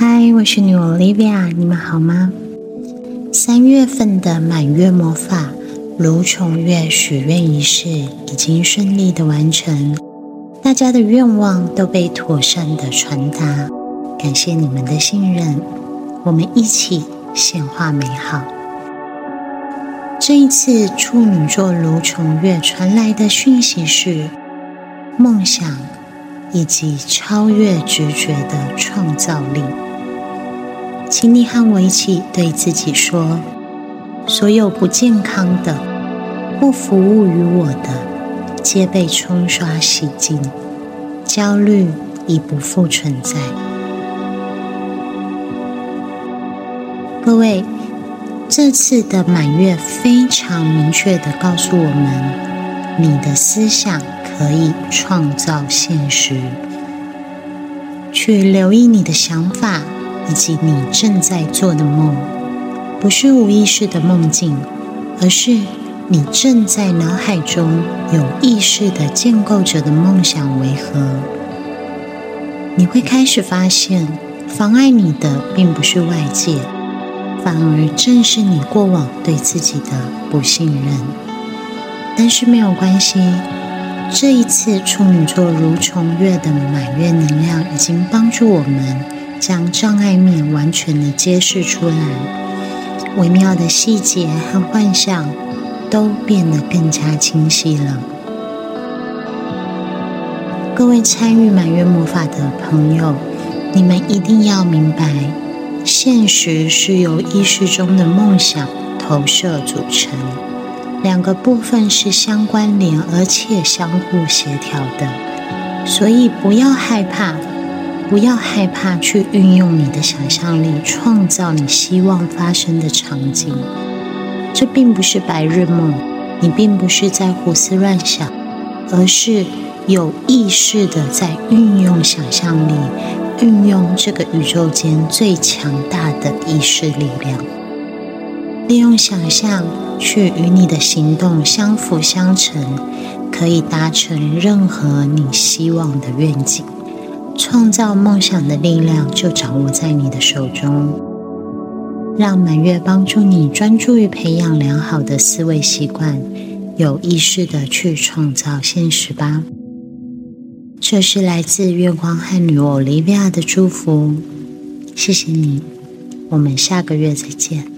嗨，我是女 Olivia，你们好吗？三月份的满月魔法卢虫月许愿仪式已经顺利的完成，大家的愿望都被妥善的传达，感谢你们的信任，我们一起显化美好。这一次处女座卢虫月传来的讯息是梦想以及超越直觉的创造力。请你和我一起对自己说：所有不健康的、不服务于我的，皆被冲刷洗净，焦虑已不复存在。各位，这次的满月非常明确的告诉我们：你的思想可以创造现实。去留意你的想法。以及你正在做的梦，不是无意识的梦境，而是你正在脑海中有意识的建构着的梦想为何？你会开始发现，妨碍你的并不是外界，反而正是你过往对自己的不信任。但是没有关系，这一次处女座蠕虫月的满月能量已经帮助我们。将障碍面完全的揭示出来，微妙的细节和幻象都变得更加清晰了。各位参与满月魔法的朋友，你们一定要明白，现实是由意识中的梦想投射组成，两个部分是相关联而且相互协调的，所以不要害怕。不要害怕去运用你的想象力，创造你希望发生的场景。这并不是白日梦，你并不是在胡思乱想，而是有意识的在运用想象力，运用这个宇宙间最强大的意识力量，利用想象去与你的行动相辅相成，可以达成任何你希望的愿景。创造梦想的力量就掌握在你的手中。让满月帮助你专注于培养良好的思维习惯，有意识的去创造现实吧。这是来自月光和女欧利维亚的祝福，谢谢你，我们下个月再见。